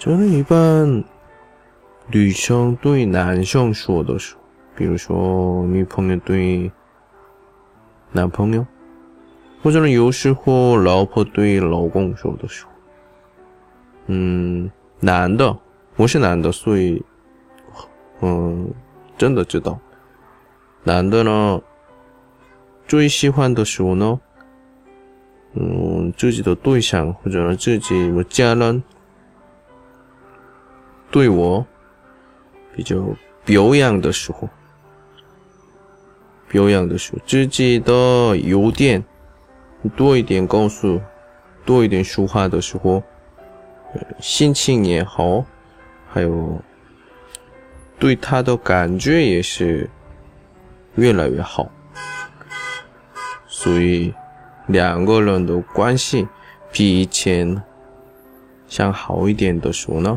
这是一般女生对男生说的时候，比如说女朋友对男朋友，或者呢有时候老婆对老公说的时候。嗯，男的，我是男的，所以，嗯，真的知道，男的呢最喜欢的时候呢。嗯，自己的对象或者自己的家人对我比较表扬的时候，表扬的时候，自己的优点多一点告诉，多一点说话的时候，心情也好，还有对他的感觉也是越来越好，所以。两个人的关系比以前想好一点的时候呢，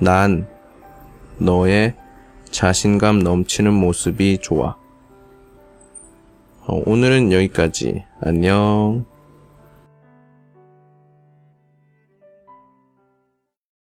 난 너의 자신감 넘치는 모습이 좋아. 어, 오늘은 여기까지. 안녕.